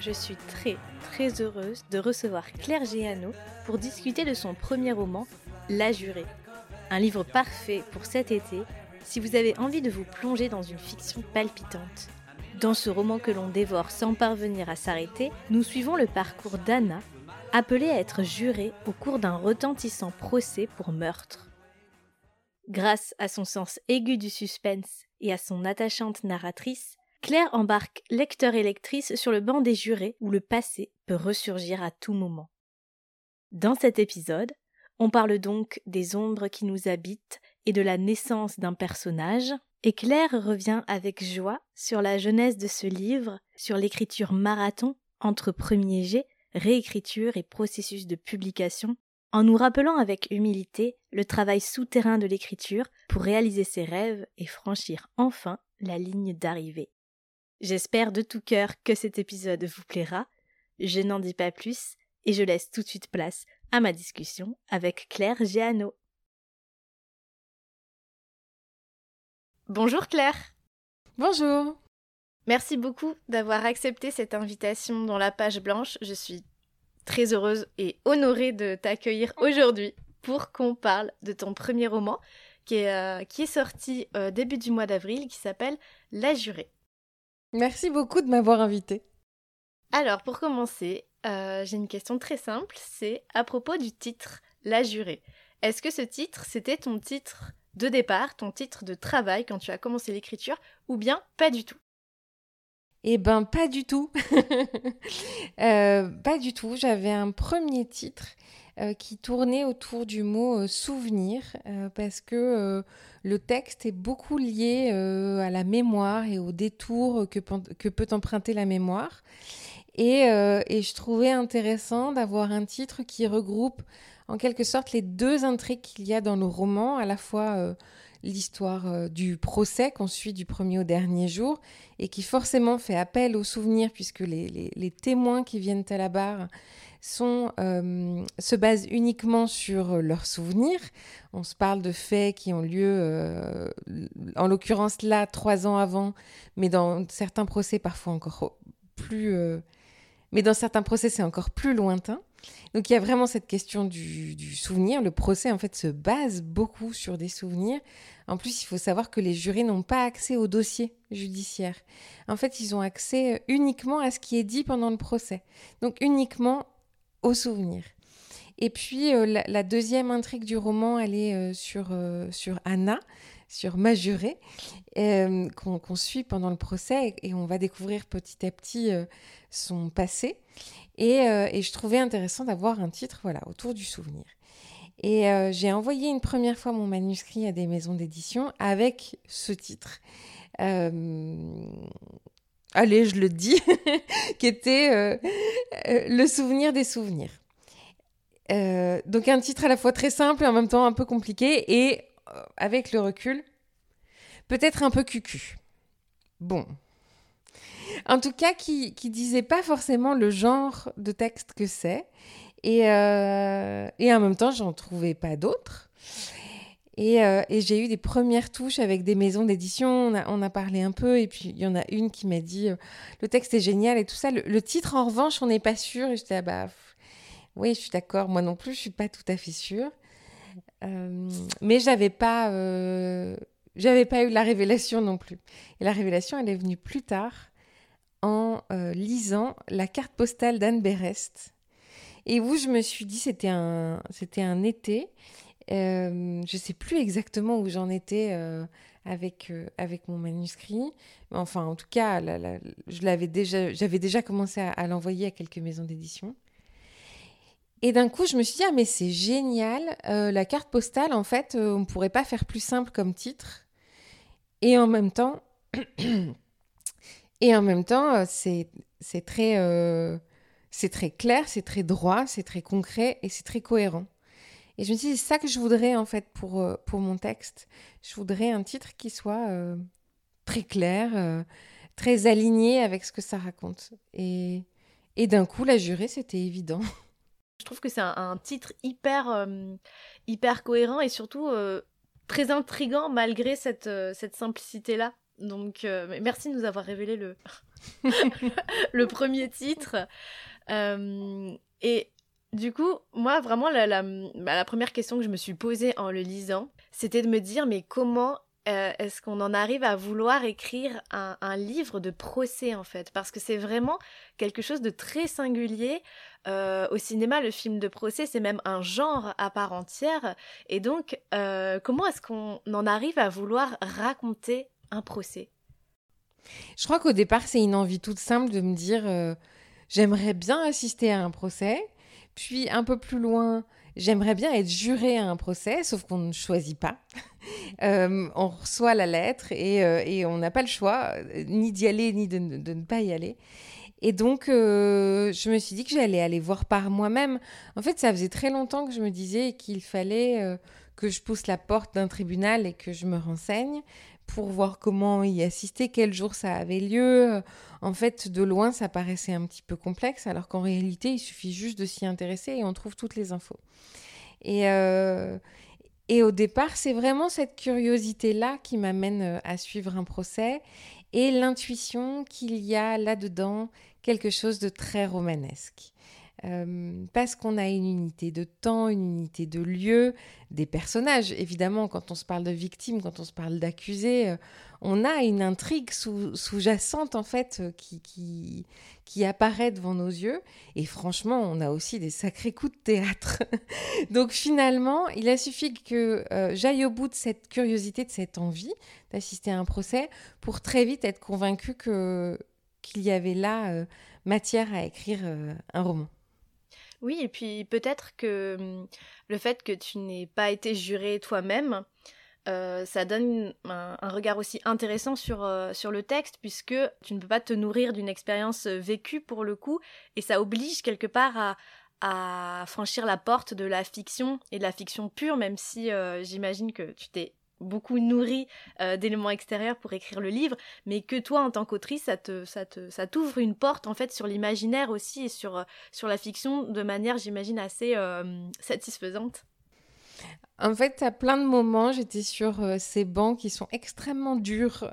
je suis très très heureuse de recevoir Claire Géano pour discuter de son premier roman, La Jurée. Un livre parfait pour cet été si vous avez envie de vous plonger dans une fiction palpitante. Dans ce roman que l'on dévore sans parvenir à s'arrêter, nous suivons le parcours d'Anna, appelée à être jurée au cours d'un retentissant procès pour meurtre. Grâce à son sens aigu du suspense et à son attachante narratrice, Claire embarque lecteur et lectrice sur le banc des jurés où le passé peut ressurgir à tout moment. Dans cet épisode, on parle donc des ombres qui nous habitent et de la naissance d'un personnage, et Claire revient avec joie sur la jeunesse de ce livre, sur l'écriture marathon entre premier jet, réécriture et processus de publication, en nous rappelant avec humilité le travail souterrain de l'écriture pour réaliser ses rêves et franchir enfin la ligne d'arrivée. J'espère de tout cœur que cet épisode vous plaira. Je n'en dis pas plus et je laisse tout de suite place à ma discussion avec Claire Géano. Bonjour Claire. Bonjour. Merci beaucoup d'avoir accepté cette invitation dans la page blanche. Je suis très heureuse et honorée de t'accueillir aujourd'hui pour qu'on parle de ton premier roman qui est, euh, qui est sorti euh, début du mois d'avril qui s'appelle La Jurée. Merci beaucoup de m'avoir invité. Alors, pour commencer, euh, j'ai une question très simple, c'est à propos du titre La Jurée. Est-ce que ce titre, c'était ton titre de départ, ton titre de travail quand tu as commencé l'écriture, ou bien pas du tout? Eh ben, pas du tout. Euh, pas du tout. J'avais un premier titre euh, qui tournait autour du mot souvenir, parce que le texte est beaucoup lié euh, à la mémoire et au détour que, peut emprunter la mémoire. Euh, et, je trouvais intéressant d'avoir un titre qui regroupe en quelque sorte les deux intrigues qu'il y a dans le roman, à la fois euh, l'histoire du procès qu'on suit du premier au dernier jour, et qui forcément fait appel aux souvenirs, puisque les témoins qui viennent à la barre euh, se basent uniquement sur leurs souvenirs. On se parle de faits qui ont lieu, euh, en l'occurrence là, trois ans avant, mais dans certains procès parfois encore plus... Euh, mais dans certains procès, c'est encore plus lointain. Donc il y a vraiment cette question du, du, souvenir. Le procès, en fait, se base beaucoup sur des souvenirs. En plus, il faut savoir que les jurés n'ont pas accès au dossier judiciaire. En fait, ils ont accès uniquement à ce qui est dit pendant le procès. Donc uniquement au souvenir. Et puis euh, la, deuxième intrigue du roman, elle est euh, sur, euh, sur Anna, sur Majuré, qu'on suit pendant le procès et, on va découvrir petit à petit son passé. Et, et, je trouvais intéressant d'avoir un titre voilà, autour du souvenir. Et j'ai envoyé une première fois mon manuscrit à des maisons d'édition avec ce titre allez, je le dis, qui était euh, euh, Le souvenir des souvenirs. Euh, donc un titre à la fois très simple et en même temps un peu compliqué et avec le recul, peut-être un peu cucu. Bon. En tout cas, qui, qui disait pas forcément le genre de texte que c'est. Et, et en même temps, j'en trouvais pas d'autres. Euh, et, j'ai eu des premières touches avec des maisons d'édition. On a, parlé un peu, et puis il y en a une qui m'a dit euh, le texte est génial et tout ça. Le, titre, en revanche, on n'est pas sûr. Et j'étais ah bah oui, je suis d'accord. Moi non plus, je suis pas tout à fait sûre. Euh, mais j'avais pas, j'avais pas eu la révélation non plus. Et la révélation, elle est venue plus tard en lisant la carte postale d'Anne Berest. Et où je me suis dit, c'était un, c'était un été. Euh, je ne sais plus exactement où j'en étais euh, avec, euh, avec mon manuscrit. Enfin, en tout cas, je l'avais déjà, j'avais déjà commencé à, l'envoyer à quelques maisons d'édition. Et d'un coup, je me suis dit, ah, mais c'est génial, la carte postale, en fait, on ne pourrait pas faire plus simple comme titre. Et en même temps, et en même temps, c'est, c'est très, c'est très clair, c'est très droit, c'est très concret et c'est très cohérent. Et je me dis, c'est ça que je voudrais en fait pour, euh, pour mon texte. Je voudrais un titre qui soit euh, très clair, euh, très aligné avec ce que ça raconte. Et, et d'un coup, la jurée, c'était évident. Je trouve que c'est un, titre hyper, hyper cohérent et surtout très intrigant malgré cette, cette simplicité-là. Donc, merci de nous avoir révélé le, le premier titre. et du coup, moi, vraiment, la, bah, la, première question que je me suis posée en le lisant, c'était de me dire, mais comment euh, est-ce qu'on en arrive à vouloir écrire un, livre de procès, en fait? Parce que c'est vraiment quelque chose de très singulier. Euh, au cinéma, le film de procès, c'est même un genre à part entière. Et donc, euh, comment est-ce qu'on en arrive à vouloir raconter un procès? Je crois qu'au départ, c'est une envie toute simple de me dire, j'aimerais bien assister à un procès puis un peu plus loin, j'aimerais bien être juré à un procès, sauf qu'on ne choisit pas. Euh, on reçoit la lettre euh, et, on n'a pas le choix, euh, ni d'y aller, ni de, ne pas y aller. Et donc, je me suis dit que j'allais aller voir par moi-même. En fait, ça faisait très longtemps que je me disais qu'il fallait que je pousse la porte d'un tribunal et que je me renseigne pour voir comment y assister, quel jour ça avait lieu. En fait, de loin, ça paraissait un petit peu complexe, alors qu'en réalité, il suffit juste de s'y intéresser et on trouve toutes les infos. Et, euh, et au départ, c'est vraiment cette curiosité-là qui m'amène euh, à suivre un procès et l'intuition qu'il y a là-dedans quelque chose de très romanesque. Euh, parce qu'on a une unité de temps, une unité de lieu, des personnages. Évidemment, quand on se parle de victimes, quand on se parle d'accusés, euh, on a une intrigue sous-jacente en fait euh, qui, qui, qui, apparaît devant nos yeux. Et franchement, on a aussi des sacrés coups de théâtre. Donc finalement, il a suffi que j'aille au bout de cette curiosité, de cette envie d'assister à un procès pour très vite être convaincue que qu'il y avait là matière à écrire un roman. Oui, et puis peut-être que hum, le fait que tu n'aies pas été juré toi-même, euh, ça donne un, regard aussi intéressant sur, euh, sur le texte, puisque tu ne peux pas te nourrir d'une expérience euh, vécue pour le coup, et ça oblige quelque part à, à franchir la porte de la fiction et de la fiction pure, même si j'imagine que tu t'es beaucoup nourri euh, d'éléments extérieurs pour écrire le livre, mais que toi, en tant qu'autrice, ça te, ça te, ça t'ouvre une porte en fait sur l'imaginaire aussi et sur, euh, sur la fiction de manière, j'imagine, assez euh, satisfaisante. En fait, à plein de moments, j'étais sur ces bancs qui sont extrêmement durs,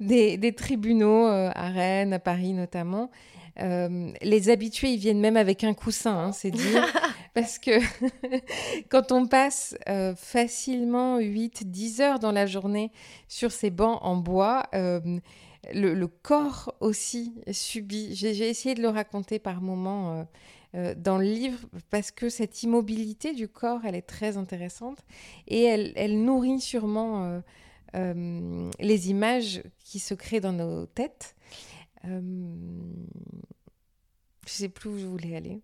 des, des, tribunaux à Rennes, à Paris notamment. les habitués, ils viennent même avec un coussin, hein, c'est dire. parce que quand on passe euh, facilement 8-10 heures dans la journée sur ces bancs en bois, euh, le, corps aussi subit. J'ai essayé de le raconter par moments euh, dans le livre parce que cette immobilité du corps, elle est très intéressante et elle, elle nourrit sûrement les images qui se créent dans nos têtes. je ne sais plus où je voulais aller.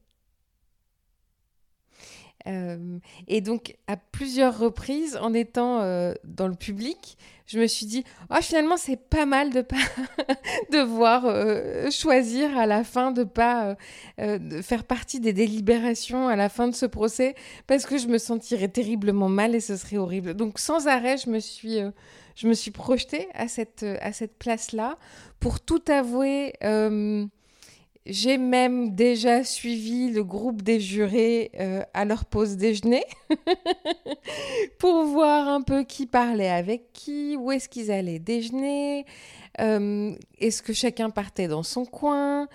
Euh, et donc, à plusieurs reprises, en étant euh, dans le public, je me suis dit, oh, finalement, c'est pas mal de pas devoir euh, choisir à la fin de pas de faire partie des délibérations à la fin de ce procès, parce que je me sentirais terriblement mal et ce serait horrible. Donc, sans arrêt, je me suis, je me suis projetée à cette, à cette place-là pour tout avouer. J'ai même déjà suivi le groupe des jurés euh, à leur pause déjeuner pour voir un peu qui parlait avec qui, où est-ce qu'ils allaient déjeuner, euh, est-ce que chacun partait dans son coin.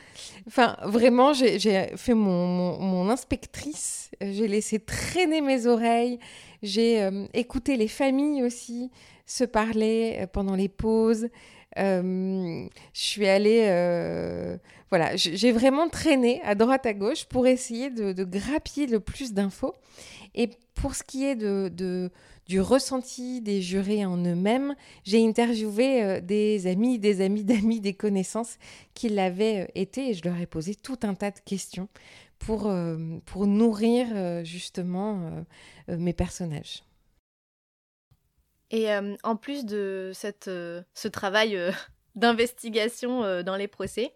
Enfin, vraiment, j'ai fait mon, inspectrice, j'ai laissé traîner mes oreilles, j'ai euh, écouté les familles aussi se parler pendant les pauses. Je suis allée voilà, j'ai vraiment traîné à droite à gauche pour essayer de, de grappiller le plus d'infos. Et pour ce qui est de, du ressenti des jurés en eux-mêmes, j'ai interviewé euh, des amis, des amis d'amis, des connaissances qui l'avaient euh, été et je leur ai posé tout un tas de questions pour, euh, pour nourrir justement mes personnages. Et en plus de cette, ce travail d'investigation dans les procès,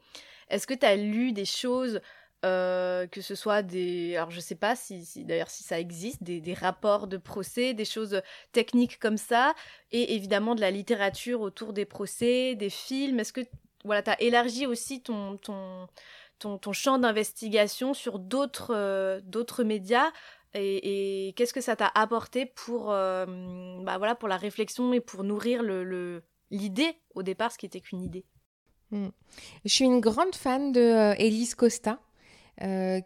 est-ce que tu as lu des choses euh, que ce soit des... Alors je sais pas si, d'ailleurs si ça existe, des, des, rapports de procès, des choses techniques comme ça, et évidemment de la littérature autour des procès, des films. Est-ce que voilà, tu as élargi aussi ton, ton, ton, ton champ d'investigation sur euh, d'autres médias et, qu'est-ce que ça t'a apporté pour, euh, bah voilà, pour la réflexion et pour nourrir le, l'idée au départ, ce qui était qu'une idée? Hmm. Je suis une grande fan de euh, Elise Costa.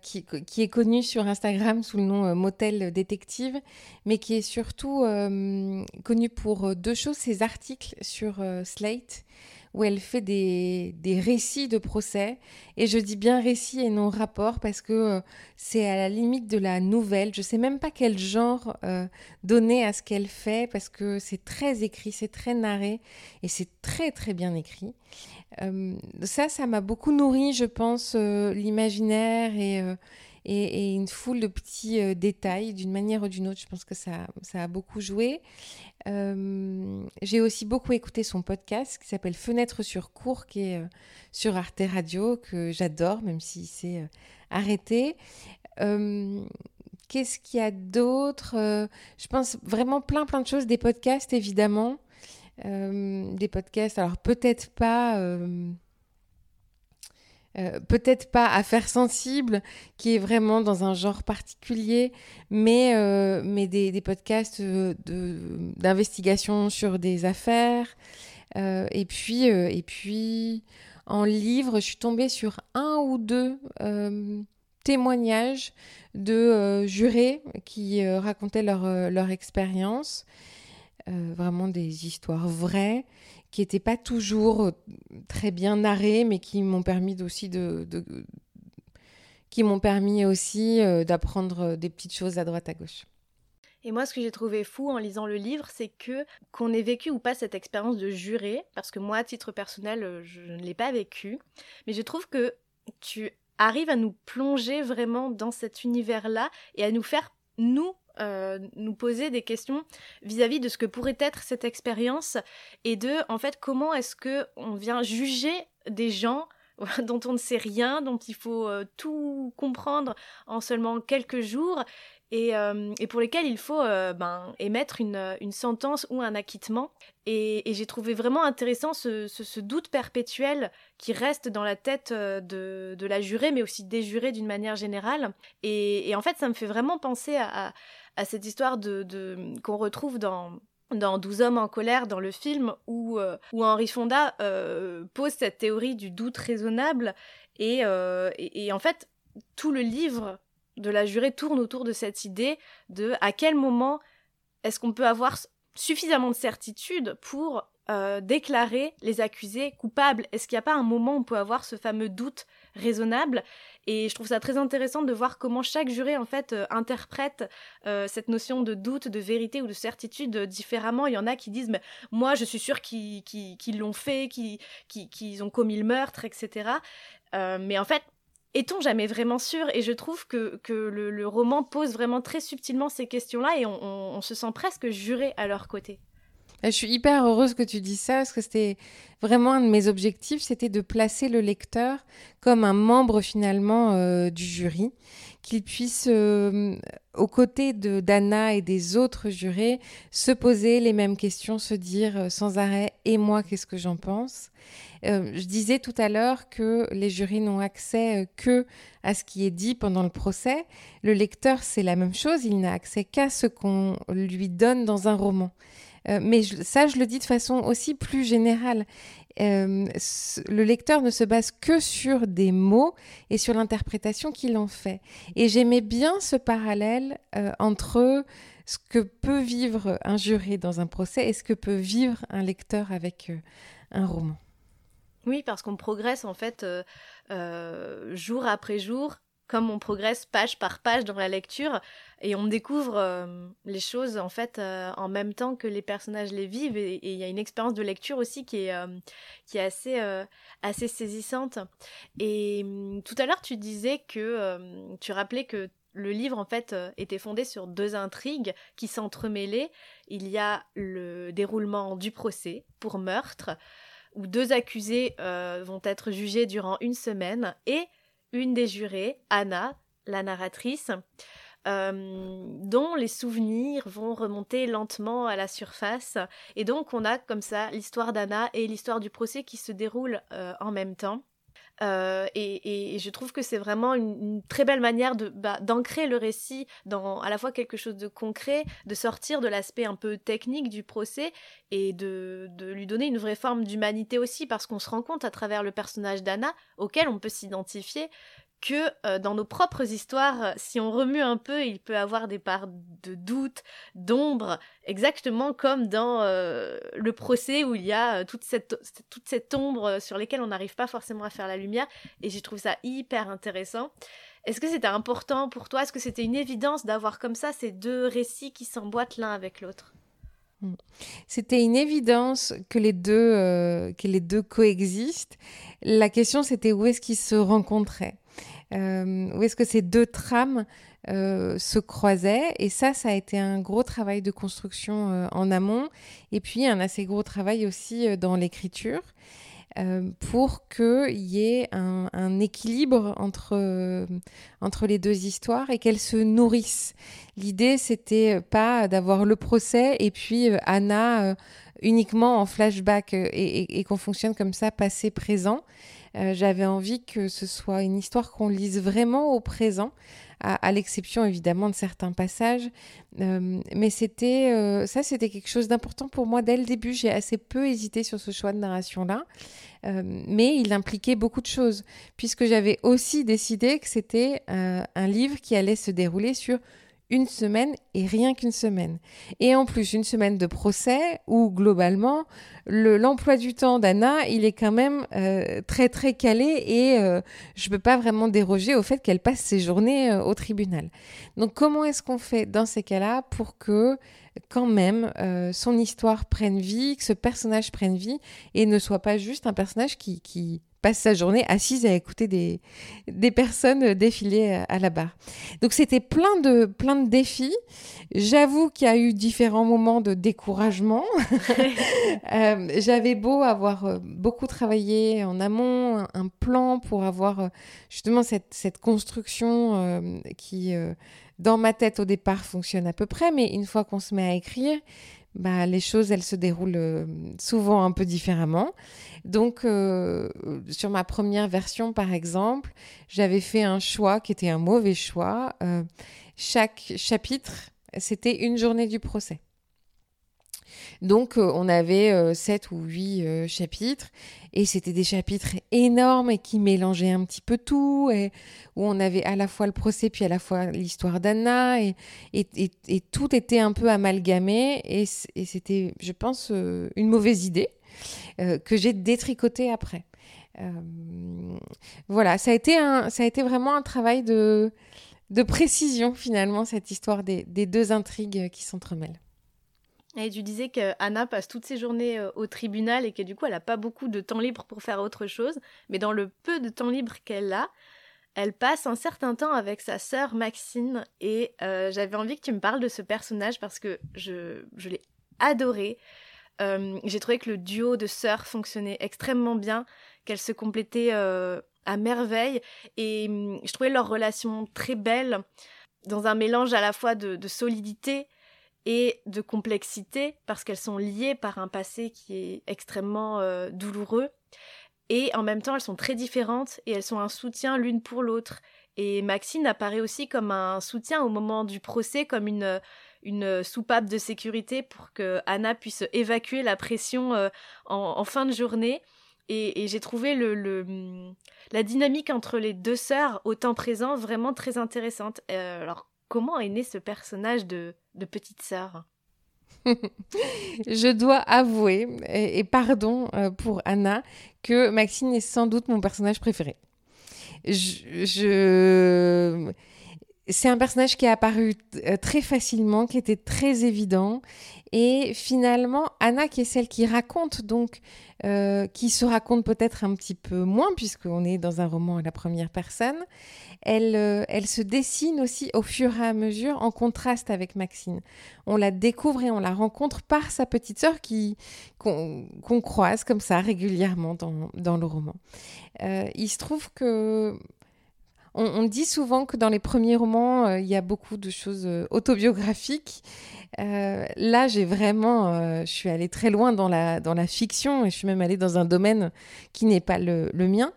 qui, qui, est connue sur Instagram sous le nom Motel Détective, mais qui est surtout connue pour deux choses, ses articles sur Slate, où elle fait des, des, récits de procès. Et je dis bien récits et non rapport parce que euh, c'est à la limite de la nouvelle. Je sais même pas quel genre euh, donner à ce qu'elle fait parce que c'est très écrit, c'est très narré et c'est très très bien écrit. Euh, ça, ça m'a beaucoup nourri, je pense, l'imaginaire et et, une foule de petits détails d'une manière ou d'une autre. Je pense que ça, ça a beaucoup joué. Euh, j'ai aussi beaucoup écouté son podcast qui s'appelle Fenêtre sur cours, qui est euh, sur Arte Radio, que j'adore, même si c'est arrêté. Qu'est-ce qu'il y a d'autre? Je pense vraiment plein, plein de choses. Des podcasts, évidemment. des podcasts, alors peut-être pas euh, peut-être pas Affaires sensibles, qui est vraiment dans un genre particulier, mais, euh, mais des, podcasts euh, d'investigation sur des affaires. et, puis, et puis, en livre, je suis tombée sur un ou deux témoignages de jurés qui racontaient leur, leur expérience. Vraiment des histoires vraies qui n'étaient pas toujours euh, très bien narrés, mais qui m'ont permis aussi de, qui m'ont permis aussi euh, d'apprendre euh, des petites choses à droite à gauche. Et moi, ce que j'ai trouvé fou en lisant le livre, c'est que qu'on ait vécu ou pas cette expérience de juré, parce que moi, à titre personnel, je ne l'ai pas vécu, mais je trouve que tu arrives à nous plonger vraiment dans cet univers-là et à nous faire, nous, euh, nous poser des questions vis-à-vis de ce que pourrait être cette expérience et de en fait comment est-ce que on vient juger des gens dont on ne sait rien, dont il faut euh, tout comprendre en seulement quelques jours et, euh, pour lesquels il faut ben, émettre une, sentence ou un acquittement. Et, j'ai trouvé vraiment intéressant ce, doute perpétuel qui reste dans la tête de, la jurée, mais aussi des jurés d'une manière générale. Et, en fait, ça me fait vraiment penser à cette histoire de, qu'on retrouve dans dans 12 hommes en colère dans le film où, euh, où Henri Fonda euh, pose cette théorie du doute raisonnable euh, et, et, en fait tout le livre de la jurée tourne autour de cette idée de à quel moment est-ce qu'on peut avoir suffisamment de certitude pour déclarer les accusés coupables Est-ce qu'il n'y a pas un moment où on peut avoir ce fameux doute raisonnable? Et je trouve ça très intéressant de voir comment chaque juré en fait euh, interprète euh, cette notion de doute, de vérité ou de certitude différemment. Il y en a qui disent mais moi je suis sûr qu'ils l'ont fait, qu'ils ont commis le meurtre, etc. Euh, mais en fait est-on jamais vraiment sûr? Et je trouve que, que le, roman pose vraiment très subtilement ces questions-là et on se sent presque juré à leur côté. Je suis hyper heureuse que tu dises ça parce que c'était vraiment un de mes objectifs, c'était de placer le lecteur comme un membre finalement euh, du jury, qu'il puisse, euh, aux côtés de d'Anna et des autres jurés, se poser les mêmes questions, se dire euh, sans arrêt et moi qu'est-ce que j'en pense? je disais tout à l'heure que les jurys n'ont accès que à ce qui est dit pendant le procès. Le lecteur, c'est la même chose, il n'a accès qu'à ce qu'on lui donne dans un roman. Euh, mais ça, je le dis de façon aussi plus générale. Euh, le lecteur ne se base que sur des mots et sur l'interprétation qu'il en fait. Et j'aimais bien ce parallèle euh, entre ce que peut vivre un juré dans un procès et ce que peut vivre un lecteur avec un roman. Oui, parce qu'on progresse en fait jour après jour comme on progresse page par page dans la lecture et on découvre euh, les choses en fait euh, en même temps que les personnages les vivent et il y a une expérience de lecture aussi qui est, euh, qui est assez, assez saisissante. Et hum, tout à l'heure tu disais que tu rappelais que le livre en fait était fondé sur deux intrigues qui s'entremêlaient. Il y a le déroulement du procès pour meurtre où deux accusés vont être jugés durant une semaine et une des jurées, Anna, la narratrice, euh, dont les souvenirs vont remonter lentement à la surface. Et donc on a comme ça l'histoire d'Anna et l'histoire du procès qui se déroulent euh, en même temps. Euh, et, je trouve que c'est vraiment une, très belle manière de bah, d'ancrer le récit dans à la fois quelque chose de concret, de sortir de l'aspect un peu technique du procès et de, de lui donner une vraie forme d'humanité aussi parce qu'on se rend compte à travers le personnage d'Anna auquel on peut s'identifier que euh, dans nos propres histoires, euh, si on remue un peu, il peut avoir des parts de doute, d'ombre, exactement comme dans euh, le procès où il y a toute cette, toute cette ombre sur lesquelles on n'arrive pas forcément à faire la lumière. Et j'ai trouvé ça hyper intéressant. Est-ce que c'était important pour toi? Est-ce que c'était une évidence d'avoir comme ça ces deux récits qui s'emboîtent l'un avec l'autre? Hmm. c'était une évidence que les deux, que les deux coexistent. La question, c'était où est-ce qu'ils se rencontraient? Euh, où est-ce que ces deux trames euh, se croisaient? Et ça, ça a été un gros travail de construction euh, en amont, et puis un assez gros travail aussi dans l'écriture. pour qu'il y ait un, équilibre entre, entre les deux histoires et qu'elles se nourrissent. L'idée, c'était pas d'avoir le procès et puis Anna uniquement en flashback et qu'on fonctionne comme ça, passé-présent. Euh, j'avais envie que ce soit une histoire qu'on lise vraiment au présent, à, l'exception évidemment de certains passages. Euh, mais c'était euh, ça, c'était quelque chose d'important pour moi dès le début. J'ai assez peu hésité sur ce choix de narration-là. mais il impliquait beaucoup de choses, puisque j'avais aussi décidé que c'était un livre qui allait se dérouler sur une semaine et rien qu'une semaine. Et en plus, une semaine de procès où globalement, l'emploi du temps d'Anna, il est quand même euh, très très calé et euh, je ne peux pas vraiment déroger au fait qu'elle passe ses journées euh, au tribunal. Donc comment est-ce qu'on fait dans ces cas-là pour que quand même son histoire prenne vie, que ce personnage prenne vie et ne soit pas juste un personnage qui, qui passe sa journée assise à écouter des, des personnes défiler à la barre. Donc c'était plein de, plein de défis. J'avoue qu'il y a eu différents moments de découragement. Euh, j'avais beau avoir euh, beaucoup travaillé en amont, un, plan pour avoir euh, justement cette, cette construction qui, dans ma tête au départ, fonctionne à peu près, mais une fois qu'on se met à écrire, bah, les choses, elles se déroulent souvent un peu différemment. Donc, euh, sur ma première version, par exemple, j'avais fait un choix qui était un mauvais choix. Euh, chaque chapitre, c'était une journée du procès. Donc, euh, on avait sept ou huit chapitres, et c'était des chapitres énormes et qui mélangeaient un petit peu tout, et où on avait à la fois le procès puis à la fois l'histoire d'Anna, et, tout était un peu amalgamé, et c'était, je pense, une mauvaise idée. Euh, que j'ai détricoté après. Euh, voilà, ça a, été un, ça a été vraiment un travail de, précision finalement, cette histoire des deux intrigues qui s'entremêlent. Et tu disais qu'Anna passe toutes ses journées euh, au tribunal et que du coup elle n'a pas beaucoup de temps libre pour faire autre chose, mais dans le peu de temps libre qu'elle a, elle passe un certain temps avec sa sœur Maxine. Et j'avais envie que tu me parles de ce personnage parce que je, je l'ai adoré. Euh, j'ai trouvé que le duo de sœurs fonctionnait extrêmement bien, qu'elles se complétaient euh, à merveille. Et hum, je trouvais leur relation très belle dans un mélange à la fois de, solidité et de complexité parce qu'elles sont liées par un passé qui est extrêmement euh, douloureux et en même temps elles sont très différentes et elles sont un soutien l'une pour l'autre et Maxine apparaît aussi comme un soutien au moment du procès, comme une, une soupape de sécurité pour que Anna puisse évacuer la pression euh, en, fin de journée. Et, j'ai trouvé le, la dynamique entre les deux sœurs au temps présent vraiment très intéressante. Euh, alors, comment est né ce personnage de, petite sœur je dois avouer, et, pardon euh, pour Anna, que Maxine est sans doute mon personnage préféré. je c'est un personnage qui est apparu euh, très facilement, qui était très évident. Et finalement, Anna, qui est celle qui raconte, donc, euh, qui se raconte peut-être un petit peu moins, puisqu'on est dans un roman à la première personne, elle, euh, elle se dessine aussi au fur et à mesure en contraste avec Maxine. On la découvre et on la rencontre par sa petite sœur qui, qu'on, croise comme ça régulièrement dans, dans le roman. il se trouve que on, dit souvent que dans les premiers romans, il y a beaucoup de choses autobiographiques. là, j'ai vraiment, je suis allée très loin dans la, dans la fiction et je suis même allée dans un domaine qui n'est pas le, mien.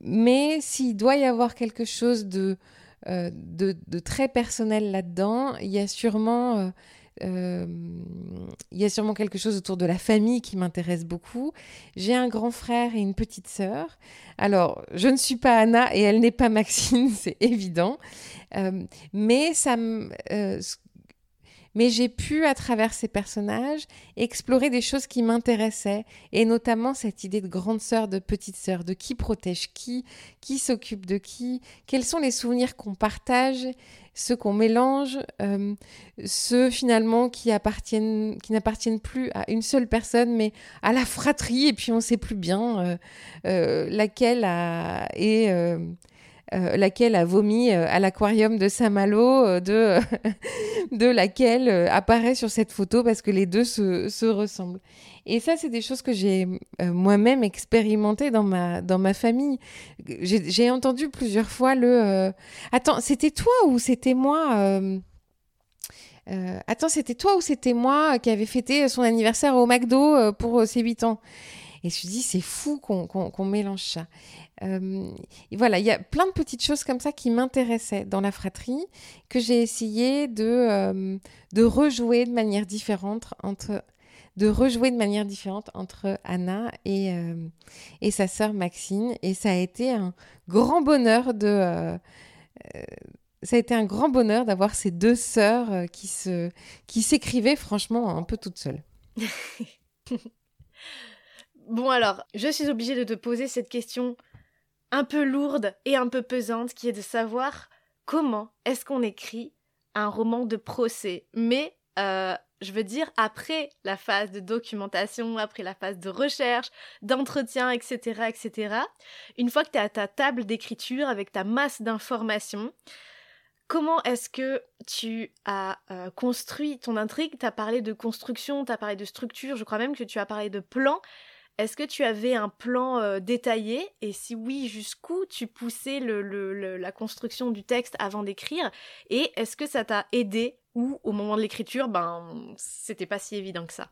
Mais s'il doit y avoir quelque chose de, de, très personnel là-dedans, il y a sûrement euh, il y a sûrement quelque chose autour de la famille qui m'intéresse beaucoup. J'ai un grand frère et une petite sœur. Alors, je ne suis pas Anna et elle n'est pas Maxine, c'est évident. Euh, mais ça euh, mais j'ai pu, à travers ces personnages, explorer des choses qui m'intéressaient, et notamment cette idée de grande sœur, de petite sœur, de qui protège qui, qui s'occupe de qui, quels sont les souvenirs qu'on partage, ceux qu'on mélange, euh, ceux finalement qui appartiennent, qui n'appartiennent plus à une seule personne, mais à la fratrie, et puis on ne sait plus bien euh, euh, laquelle est euh, laquelle a vomi euh, à l'aquarium de Saint-Malo, euh, de, de laquelle apparaît sur cette photo parce que les deux se, se ressemblent. Et ça, c'est des choses que j'ai moi-même expérimentées dans ma, dans ma famille. J'ai entendu plusieurs fois le Attends, c'était toi ou c'était moi Attends, c'était toi ou c'était moi qui avait fêté son anniversaire au McDo pour ses 8 ans? Et je me suis dit, c'est fou qu'on mélange ça. Euh, voilà, il y a plein de petites choses comme ça qui m'intéressaient dans la fratrie, que j'ai essayé de, euh, de rejouer de manière différente entre de rejouer de manière différente entre Anna et, euh, et sa sœur Maxine. Et ça a été un grand bonheur de... ça a été un grand bonheur d'avoir ces deux sœurs qui se qui s'écrivaient franchement un peu toutes seules. bon alors, je suis obligée de te poser cette question un peu lourde et un peu pesante qui est de savoir comment est-ce qu'on écrit un roman de procès. Mais euh, je veux dire, après la phase de documentation, après la phase de recherche, d'entretien, etc., etc., une fois que tu à ta table d'écriture avec ta masse d'informations, comment est-ce que tu as euh, construit ton intrigue? Tu as parlé de construction, tu as parlé de structure, je crois même que tu as parlé de plan. Est-ce que tu avais un plan euh, détaillé? Et si oui, jusqu'où tu poussais la construction du texte avant d'écrire? Et est-ce que ça t'a aidé ou au moment de l'écriture, ben c'était pas si évident que ça?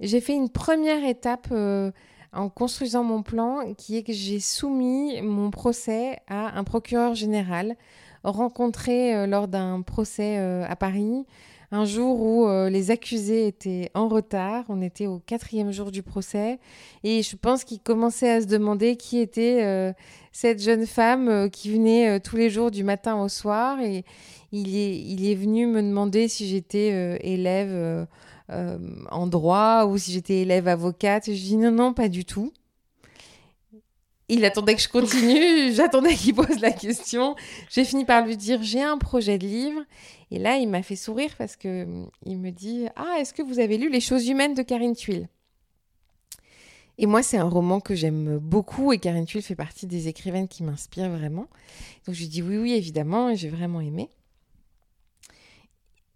J'ai fait une première étape euh, en construisant mon plan qui est que j'ai soumis mon procès à un procureur général rencontré euh, lors d'un procès à Paris un jour où euh, les accusés étaient en retard. On était au quatrième jour du procès. Et je pense qu'ils commençaient à se demander qui était euh, cette jeune femme euh, qui venait tous les jours du matin au soir. Et il est, il est venu me demander si j'étais élève en droit ou si j'étais élève avocate. Je dis non, non, pas du tout. Il attendait que je continue, j'attendais qu'il pose la question. J'ai fini par lui dire j'ai un projet de livre et là, il m'a fait sourire parce que hum, il me dit Ah, est-ce que vous avez lu Les choses humaines de Karine Tuile? Et moi, c'est un roman que j'aime beaucoup et Karine Tuile fait partie des écrivaines qui m'inspirent vraiment. Donc je lui dis Oui, oui, évidemment, j'ai vraiment aimé.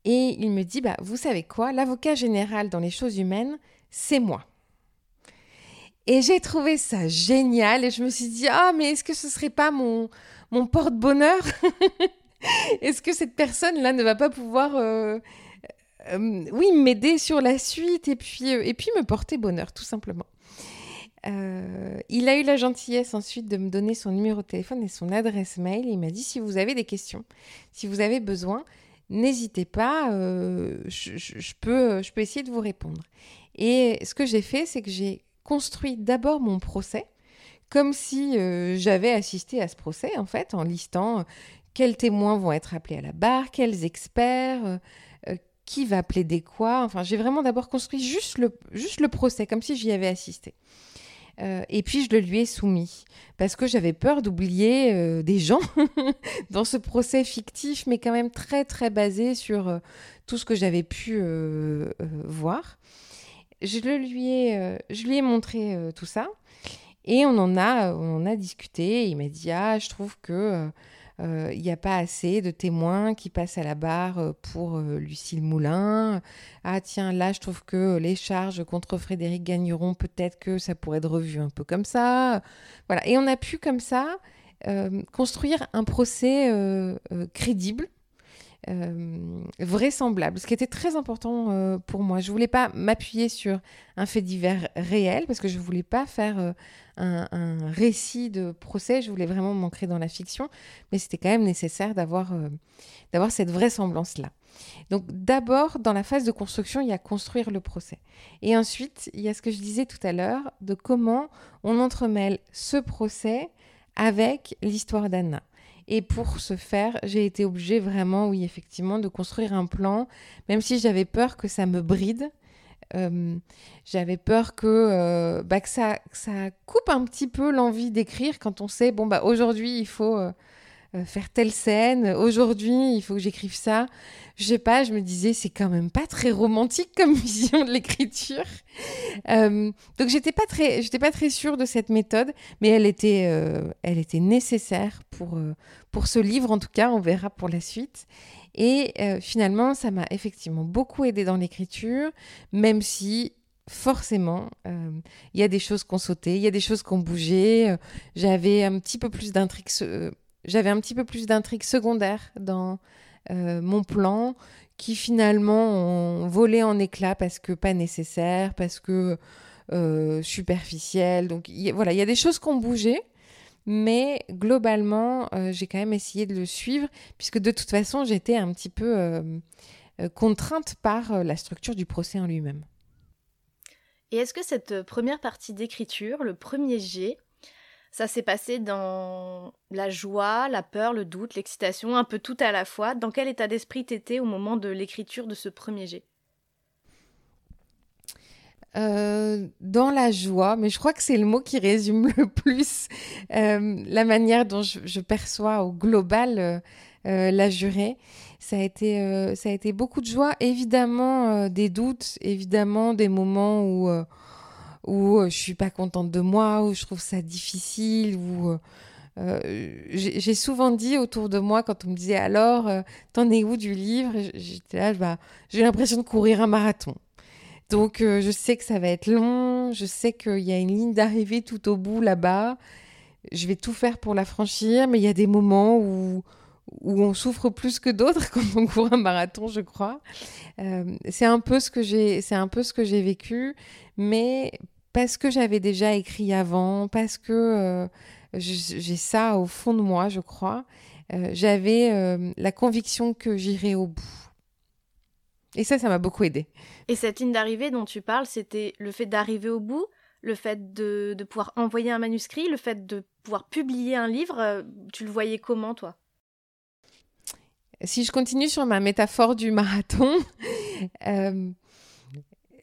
Et il me dit bah, Vous savez quoi? L'avocat général dans Les choses humaines, c'est moi. Et j'ai trouvé ça génial et je me suis dit Ah, mais est-ce que ce serait pas mon, mon porte-bonheur? Est-ce que cette personne-là ne va pas pouvoir, euh, euh, oui, m'aider sur la suite et puis, euh, et puis me porter bonheur, tout simplement Il a eu la gentillesse ensuite de me donner son numéro de téléphone et son adresse mail. Il m'a dit si vous avez des questions, si vous avez besoin, n'hésitez pas, je, peux, je peux essayer de vous répondre. Et ce que j'ai fait, c'est que j'ai construit d'abord mon procès comme si j'avais assisté à ce procès, en fait, en listant quels témoins vont être appelés à la barre, quels experts, euh, euh, qui va plaider quoi. Enfin, j'ai vraiment d'abord construit juste le, juste le procès, comme si j'y avais assisté. Euh, et puis je le lui ai soumis parce que j'avais peur d'oublier des gens dans ce procès fictif, mais quand même très très basé sur tout ce que j'avais pu voir. Je, le lui ai, je lui ai montré tout ça et on en a, on a discuté. Il m'a dit ah je trouve que il n'y a pas assez de témoins qui passent à la barre euh, pour euh, Lucille Moulin. Ah tiens, là, je trouve que les charges contre Frédéric Gagneron, peut-être que ça pourrait être revu un peu comme ça. Voilà. Et on a pu comme ça construire un procès crédible, vraisemblable, ce qui était très important pour moi. Je voulais pas m'appuyer sur un fait divers réel parce que je voulais pas faire un, un, récit de procès. Je voulais vraiment m'ancrer dans la fiction, mais c'était quand même nécessaire d'avoir d'avoir cette vraisemblance là. Donc d'abord, dans la phase de construction, il y a construire le procès. Et ensuite, il y a ce que je disais tout à l'heure de comment on entremêle ce procès avec l'histoire d'Anna. Et pour ce faire, j'ai été obligée vraiment, oui, effectivement, de construire un plan, même si j'avais peur que ça me bride. Euh, j'avais peur que, euh, bah, que, ça, ça coupe un petit peu l'envie d'écrire quand on sait, bon, bah, aujourd'hui, il faut... Euh, euh, faire telle scène, aujourd'hui il faut que j'écrive ça. Je sais pas, je me disais c'est quand même pas très romantique comme vision de l'écriture. Euh, donc j'étais pas très, j'étais pas très sûre de cette méthode, mais elle était, euh, elle était nécessaire pour pour ce livre en tout cas. On verra pour la suite. Et finalement, ça m'a effectivement beaucoup aidé dans l'écriture, même si forcément, il y a des choses qu'on sautait, il y a des choses qu'on bougeait. J'avais un petit peu plus d'intrigue j'avais un petit peu plus d'intrigues secondaires dans euh, mon plan qui finalement ont volé en éclats parce que pas nécessaire, parce que euh, superficiel. Donc voilà, il y a des choses qui ont bougé, mais globalement, euh, j'ai quand même essayé de le suivre, puisque de toute façon, j'étais un petit peu contrainte par la structure du procès en lui-même. Et est-ce que cette première partie d'écriture, le premier jet, ça s'est passé dans la joie, la peur, le doute, l'excitation, un peu tout à la fois. Dans quel état d'esprit t'étais au moment de l'écriture de ce premier jet? Euh, dans la joie, mais je crois que c'est le mot qui résume le plus euh, la manière dont je, perçois au global euh, la jurée. Ça a, été, ça a été beaucoup de joie, évidemment des doutes, évidemment des moments où où euh, je suis pas contente de moi, où je trouve ça difficile, où euh, euh, j'ai souvent dit autour de moi quand on me disait alors, t'en es où du livre? J'étais là, bah, j'ai l'impression de courir un marathon. Donc je sais que ça va être long, je sais qu'il y a une ligne d'arrivée tout au bout là-bas. Je vais tout faire pour la franchir, mais il y a des moments où, où on souffre plus que d'autres quand on court un marathon, je crois. c'est un peu ce que j'ai, c'est un peu ce que j'ai vécu, mais parce que j'avais déjà écrit avant, parce que euh, j'ai ça au fond de moi, je crois, euh, j'avais euh, la conviction que j'irais au bout. Et ça, ça m'a beaucoup aidé. Et cette ligne d'arrivée dont tu parles, c'était le fait d'arriver au bout, le fait de, de, pouvoir envoyer un manuscrit, le fait de pouvoir publier un livre. Tu le voyais comment, toi? Si je continue sur ma métaphore du marathon,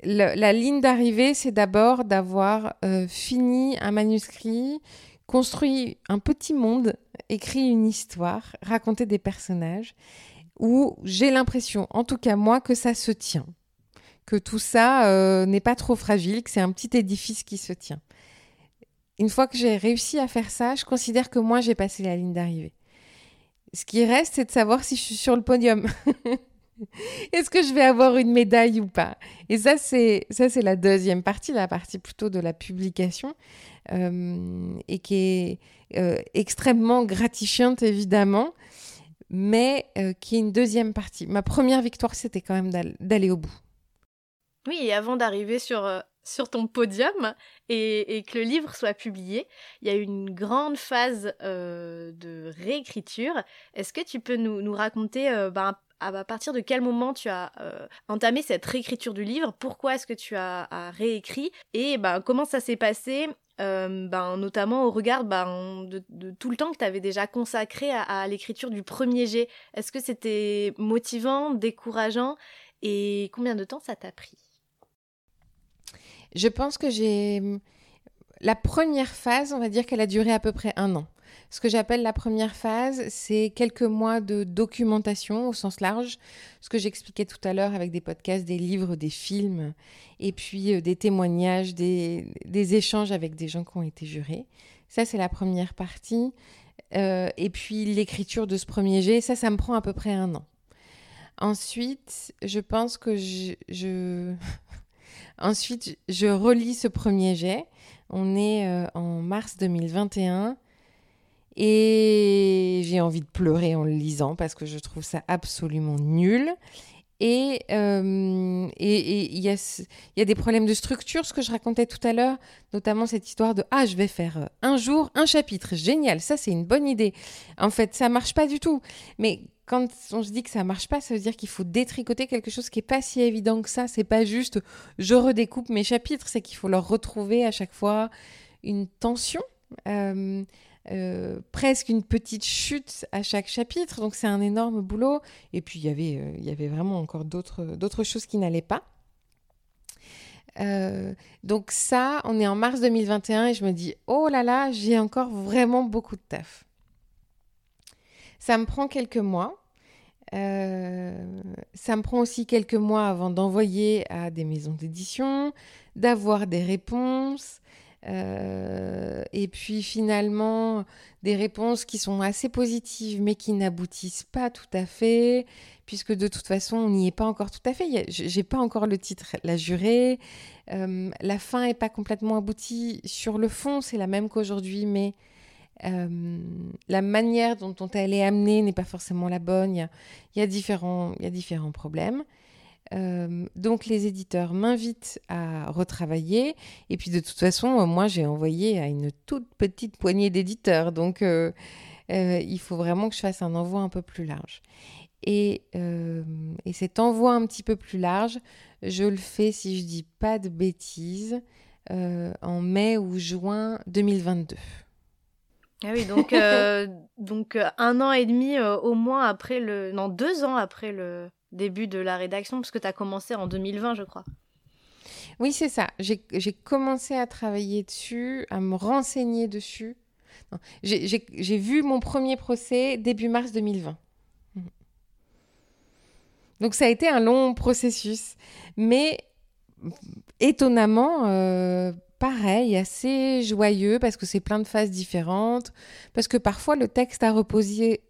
la ligne d'arrivée, c'est d'abord d'avoir euh, fini un manuscrit, construit un petit monde, écrit une histoire, raconté des personnages, où j'ai l'impression, en tout cas moi, que ça se tient, que tout ça euh, n'est pas trop fragile, que c'est un petit édifice qui se tient. Une fois que j'ai réussi à faire ça, je considère que moi, j'ai passé la ligne d'arrivée. Ce qui reste, c'est de savoir si je suis sur le podium. Est-ce que je vais avoir une médaille ou pas? Et ça, c'est ça, c'est la deuxième partie, la partie plutôt de la publication, euh, et qui est euh, extrêmement gratifiante évidemment, mais euh, qui est une deuxième partie. Ma première victoire, c'était quand même d'aller au bout. Oui, et avant d'arriver sur sur ton podium et, que le livre soit publié, il y a une grande phase de réécriture. Est-ce que tu peux nous, raconter ben, à partir de quel moment tu as euh, entamé cette réécriture du livre, pourquoi est-ce que tu as, réécrit? Et ben, comment ça s'est passé, euh, ben, notamment au regard de, tout le temps que tu avais déjà consacré à, l'écriture du premier jet? Est-ce que c'était motivant, décourageant? Et combien de temps ça t'a pris? Je pense que j'ai... La première phase, on va dire qu'elle a duré à peu près un an. Ce que j'appelle la première phase, c'est quelques mois de documentation au sens large, ce que j'expliquais tout à l'heure avec des podcasts, des livres, des films, et puis euh, des témoignages, des, échanges avec des gens qui ont été jurés. Ça, c'est la première partie. Euh, et puis l'écriture de ce premier jet, ça, ça me prend à peu près un an. Ensuite, je pense que je... Ensuite, je relis ce premier jet. On est euh, en mars 2021. Et j'ai envie de pleurer en le lisant parce que je trouve ça absolument nul. Et il euh, et, il y, a, y, a, des problèmes de structure, ce que je racontais tout à l'heure, notamment cette histoire de Ah, je vais faire euh, un jour un chapitre. Génial, ça c'est une bonne idée. En fait, ça marche pas du tout. Mais quand on se dit que ça marche pas, ça veut dire qu'il faut détricoter quelque chose qui est pas si évident que ça. C'est pas juste je redécoupe mes chapitres, c'est qu'il faut leur retrouver à chaque fois une tension. Euh, euh, presque une petite chute à chaque chapitre, donc c'est un énorme boulot. Et puis il y avait, euh, il y avait vraiment encore d'autres choses qui n'allaient pas. Euh, donc ça, on est en mars 2021 et je me dis, oh là là, j'ai encore vraiment beaucoup de taf. Ça me prend quelques mois. ça me prend aussi quelques mois avant d'envoyer à des maisons d'édition, d'avoir des réponses, euh, et puis finalement, des réponses qui sont assez positives, mais qui n'aboutissent pas tout à fait, puisque de toute façon, on n'y est pas encore tout à fait. J'ai pas encore le titre La jurée. Euh, la fin est pas complètement aboutie. Sur le fond, c'est la même qu'aujourd'hui, mais euh, la manière dont, elle est amenée n'est pas forcément la bonne. Il y a différents problèmes. Euh, donc les éditeurs m'invitent à retravailler. Et puis de toute façon, euh, moi j'ai envoyé à une toute petite poignée d'éditeurs. Donc euh, il faut vraiment que je fasse un envoi un peu plus large. Et, et, cet envoi un petit peu plus large, je le fais, si je dis pas de bêtises, en mai ou juin 2022. Ah oui, donc, donc un an et demi au moins après le... Non, deux ans après le, début de la rédaction, parce que tu as commencé en 2020, je crois. Oui, c'est ça. J'ai commencé à travailler dessus, à me renseigner dessus. J'ai vu mon premier procès début mars 2020. Mhm. Donc ça a été un long processus, mais étonnamment, euh, pareil, assez joyeux parce que c'est plein de phases différentes, parce que parfois le texte a reposé,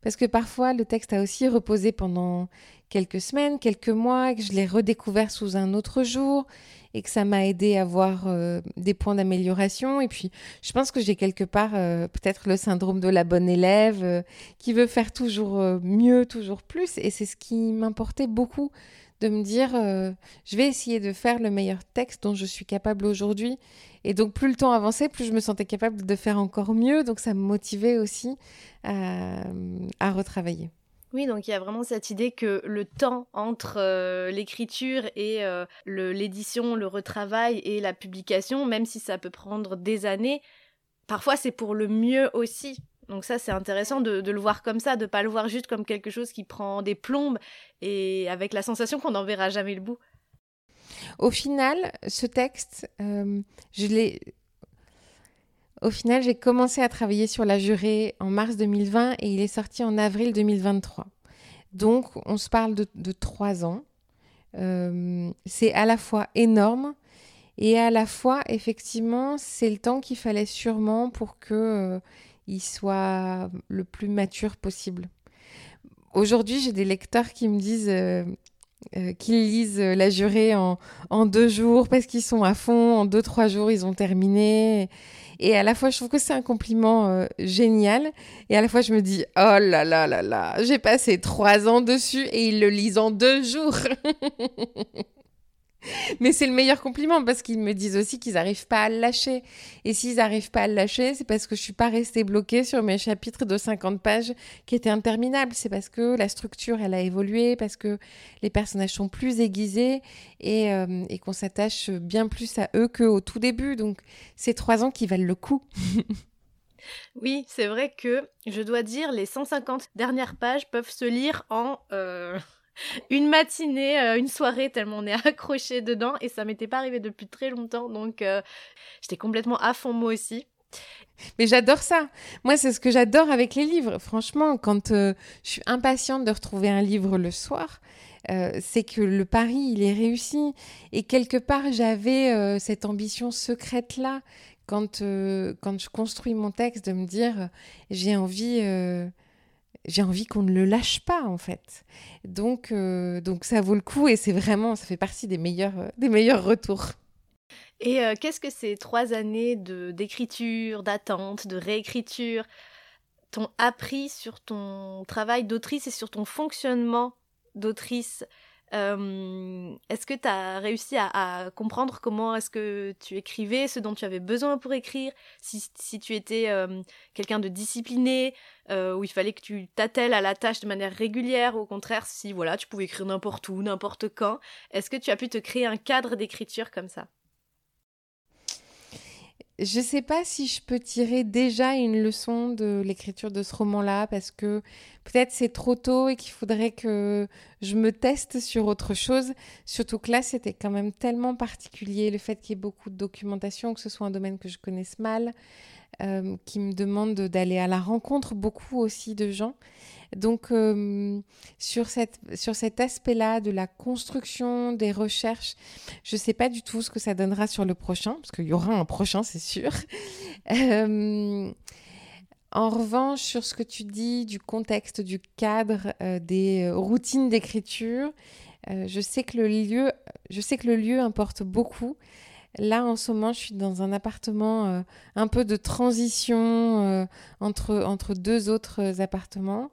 parce que parfois le texte a aussi reposé pendant quelques semaines, quelques mois, que je l'ai redécouvert sous un autre jour et que ça m'a aidé à voir euh, des points d'amélioration. Et puis, je pense que j'ai quelque part euh, peut-être le syndrome de la bonne élève euh, qui veut faire toujours mieux, toujours plus. Et c'est ce qui m'importait beaucoup de me dire, je vais essayer de faire le meilleur texte dont je suis capable aujourd'hui. Et donc, plus le temps avançait, plus je me sentais capable de faire encore mieux. Donc, ça me motivait aussi à retravailler. Oui, donc il y a vraiment cette idée que le temps entre euh, l'écriture et euh, l'édition, le, retravail et la publication, même si ça peut prendre des années, parfois c'est pour le mieux aussi. Donc ça c'est intéressant de, le voir comme ça, de pas le voir juste comme quelque chose qui prend des plombes et avec la sensation qu'on n'en verra jamais le bout. Au final, ce texte, euh, je l'ai au final, j'ai commencé à travailler sur la jurée en mars 2020 et il est sorti en avril 2023. Donc, on se parle de, trois ans. Euh, c'est à la fois énorme et à la fois, effectivement, c'est le temps qu'il fallait sûrement pour qu'il euh, soit le plus mature possible. Aujourd'hui, j'ai des lecteurs qui me disent euh, qu'ils lisent la jurée en, en, deux jours parce qu'ils sont à fond, en deux, trois jours, ils ont terminé. Et à la fois, je trouve que c'est un compliment euh, génial. Et à la fois, je me dis, oh là là là là, j'ai passé trois ans dessus et ils le lisent en deux jours. Mais c'est le meilleur compliment parce qu'ils me disent aussi qu'ils n'arrivent pas à le lâcher. Et s'ils n'arrivent pas à le lâcher, c'est parce que je suis pas restée bloquée sur mes chapitres de 50 pages qui étaient interminables. C'est parce que la structure, elle a évolué, parce que les personnages sont plus aiguisés et, euh, qu'on s'attache bien plus à eux qu'au tout début. Donc, c'est trois ans qui valent le coup. oui, c'est vrai que je dois dire, les 150 dernières pages peuvent se lire en... Euh, une matinée, euh, une soirée, tellement on est accroché dedans. Et ça m'était pas arrivé depuis très longtemps. Donc, euh, j'étais complètement à fond moi aussi. Mais j'adore ça. Moi, c'est ce que j'adore avec les livres. Franchement, quand euh, je suis impatiente de retrouver un livre le soir, c'est que le pari, il est réussi. Et quelque part, j'avais cette ambition secrète-là, quand, quand je construis mon texte, de me dire, j'ai envie j'ai envie qu'on ne le lâche pas en fait. Donc, euh, donc ça vaut le coup et c'est vraiment, ça fait partie des meilleurs, euh, des meilleurs retours. Et euh, qu'est-ce que ces trois années de d'écriture, d'attente, de réécriture t'ont appris sur ton travail d'autrice et sur ton fonctionnement d'autrice? Est-ce que tu as réussi à, comprendre comment est-ce que tu écrivais, ce dont tu avais besoin pour écrire, si, tu étais quelqu'un de discipliné, où il fallait que tu t'attelles à la tâche de manière régulière, ou au contraire, si voilà, tu pouvais écrire n'importe où, n'importe quand, est-ce que tu as pu te créer un cadre d'écriture comme ça? Je ne sais pas si je peux tirer déjà une leçon de l'écriture de ce roman-là, parce que peut-être c'est trop tôt et qu'il faudrait que je me teste sur autre chose. Surtout que là, c'était quand même tellement particulier, le fait qu'il y ait beaucoup de documentation, que ce soit un domaine que je connaisse mal, euh, qui me demande d'aller à la rencontre beaucoup aussi de gens. Donc, euh, sur, cette, sur cet aspect-là de la construction des recherches, je ne sais pas du tout ce que ça donnera sur le prochain, parce qu'il y aura un prochain, c'est sûr. Euh, en revanche, sur ce que tu dis du contexte, du cadre, des routines d'écriture, je sais que le lieu, je sais que le lieu importe beaucoup. Là, en ce moment, je suis dans un appartement un peu de transition entre, entre deux autres appartements.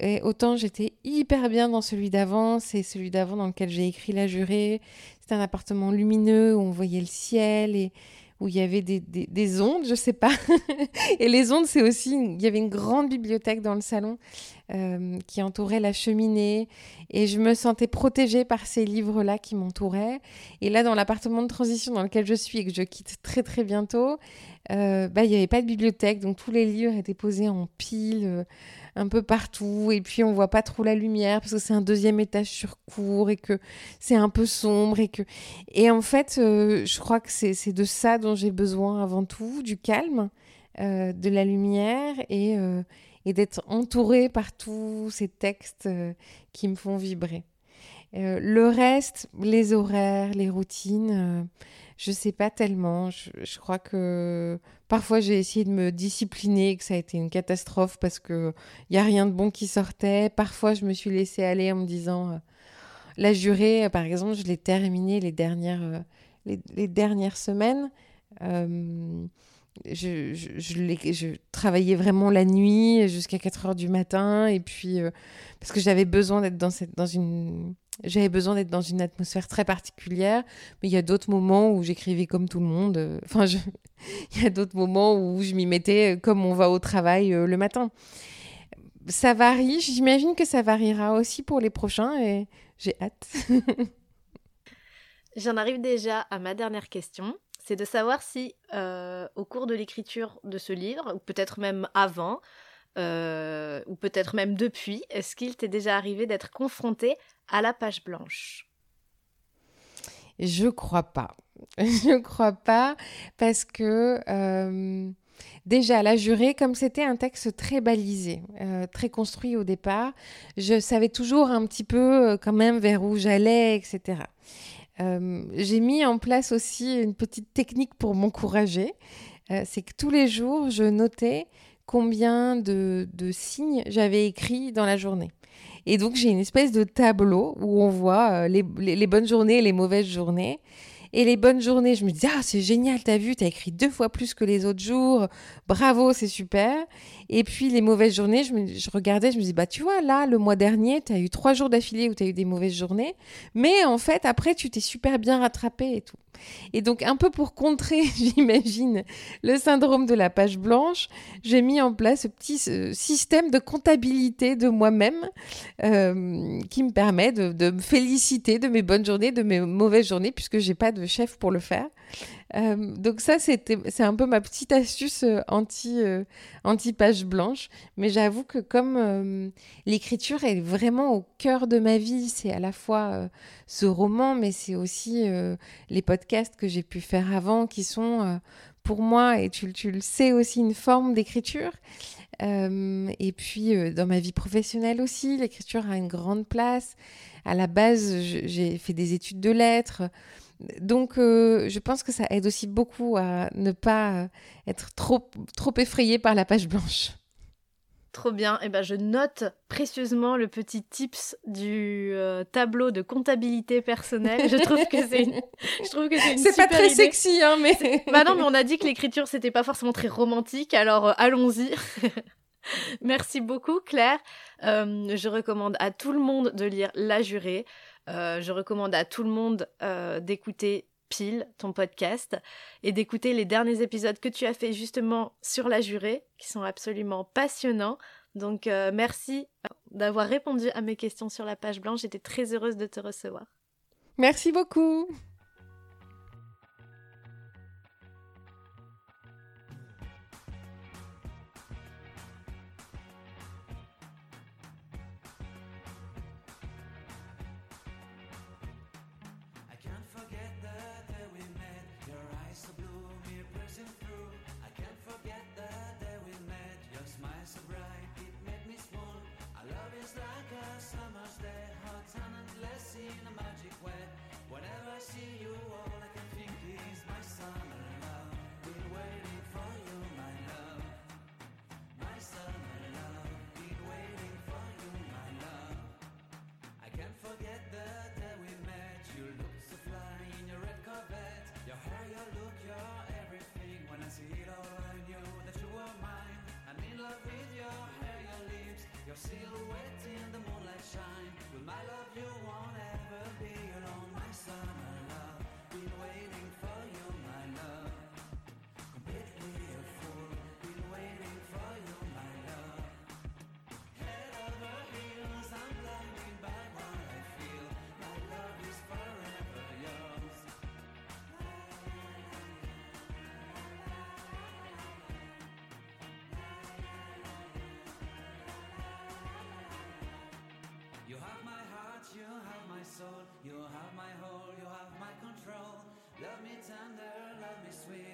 Et autant j'étais hyper bien dans celui d'avant, c'est celui d'avant dans lequel j'ai écrit La Jurée. C'était un appartement lumineux où on voyait le ciel et où il y avait des, des, ondes, je sais pas. et les ondes, c'est aussi, il y avait une grande bibliothèque dans le salon euh, qui entourait la cheminée. Et je me sentais protégée par ces livres-là qui m'entouraient. Et là, dans l'appartement de transition dans lequel je suis et que je quitte très très bientôt, euh, bah, il n'y avait pas de bibliothèque. Donc tous les livres étaient posés en piles. Euh, un peu partout et puis on voit pas trop la lumière parce que c'est un deuxième étage sur cour et que c'est un peu sombre et que et en fait euh, je crois que c'est de ça dont j'ai besoin avant tout du calme euh, de la lumière et, euh, et d'être entourée par tous ces textes qui me font vibrer le reste les horaires les routines je sais pas tellement. Je, crois que parfois j'ai essayé de me discipliner et que ça a été une catastrophe parce que il a rien de bon qui sortait. Parfois je me suis laissée aller en me disant euh, la jurée, par exemple, je l'ai terminée les dernières euh, les, dernières semaines. Euh, je, je, je, travaillais vraiment la nuit jusqu'à 4 heures du matin et puis parce que j'avais besoin d'être dans, cette, dans une j'avais besoin d'être dans une atmosphère très particulière, mais il y a d'autres moments où j'écrivais comme tout le monde. Euh, enfin, il y a d'autres moments où je m'y mettais comme on va au travail euh, le matin. Ça varie, j'imagine que ça variera aussi pour les prochains et j'ai hâte. J'en arrive déjà à ma dernière question. C'est de savoir si, euh, au cours de l'écriture de ce livre, ou peut-être même avant, euh, ou peut-être même depuis, est-ce qu'il t'est déjà arrivé d'être confronté à la page blanche? Je crois pas. Je crois pas parce que euh, déjà la jurée, comme c'était un texte très balisé, très construit au départ, je savais toujours un petit peu quand même vers où j'allais, etc. J'ai mis en place aussi une petite technique pour m'encourager. c'est que tous les jours, je notais combien de, signes j'avais écrits dans la journée. Et donc j'ai une espèce de tableau où on voit euh, les, bonnes journées et les mauvaises journées. Et les bonnes journées, je me dis, ah, c'est génial, t'as vu, t'as écrit deux fois plus que les autres jours, bravo, c'est super. Et puis les mauvaises journées, je, me, regardais, je me dis, bah tu vois, là, le mois dernier, t'as eu trois jours d'affilée où t'as eu des mauvaises journées, mais en fait, après, tu t'es super bien rattrapé et tout. Et donc, un peu pour contrer, j'imagine, le syndrome de la page blanche, j'ai mis en place ce petit système de comptabilité de moi-même euh, qui me permet de, me féliciter de mes bonnes journées, de mes mauvaises journées, puisque j'ai pas de chef pour le faire. Euh, donc ça, c'est un peu ma petite astuce euh, anti, anti page blanche. Mais j'avoue que comme l'écriture est vraiment au cœur de ma vie, c'est à la fois ce roman, mais c'est aussi les podcasts que j'ai pu faire avant qui sont pour moi, et tu, tu, le sais aussi, une forme d'écriture. et puis dans ma vie professionnelle aussi, l'écriture a une grande place. À la base, j'ai fait des études de lettres. Donc, euh, je pense que ça aide aussi beaucoup à ne pas être trop, trop effrayé par la page blanche. Trop bien. Et eh ben, je note précieusement le petit tips du euh, tableau de comptabilité personnelle. Je trouve que c'est une, je trouve que c'est C'est pas très sexy, hein, mais. bah non, mais on a dit que l'écriture c'était pas forcément très romantique, alors euh, allons-y. Merci beaucoup Claire. Euh, je recommande à tout le monde de lire La Jurée. Euh, je recommande à tout le monde euh, d'écouter Pile, ton podcast, et d'écouter les derniers épisodes que tu as fait justement sur La Jurée, qui sont absolument passionnants. Donc merci d'avoir répondu à mes questions sur la page blanche. J'étais très heureuse de te recevoir. Merci beaucoup. you're everything. When I see it all I knew that you were mine. I'm in love with your hair, your lips Your silhouette in the moonlight shine. With my love you won't ever be alone. My summer love, been waiting this.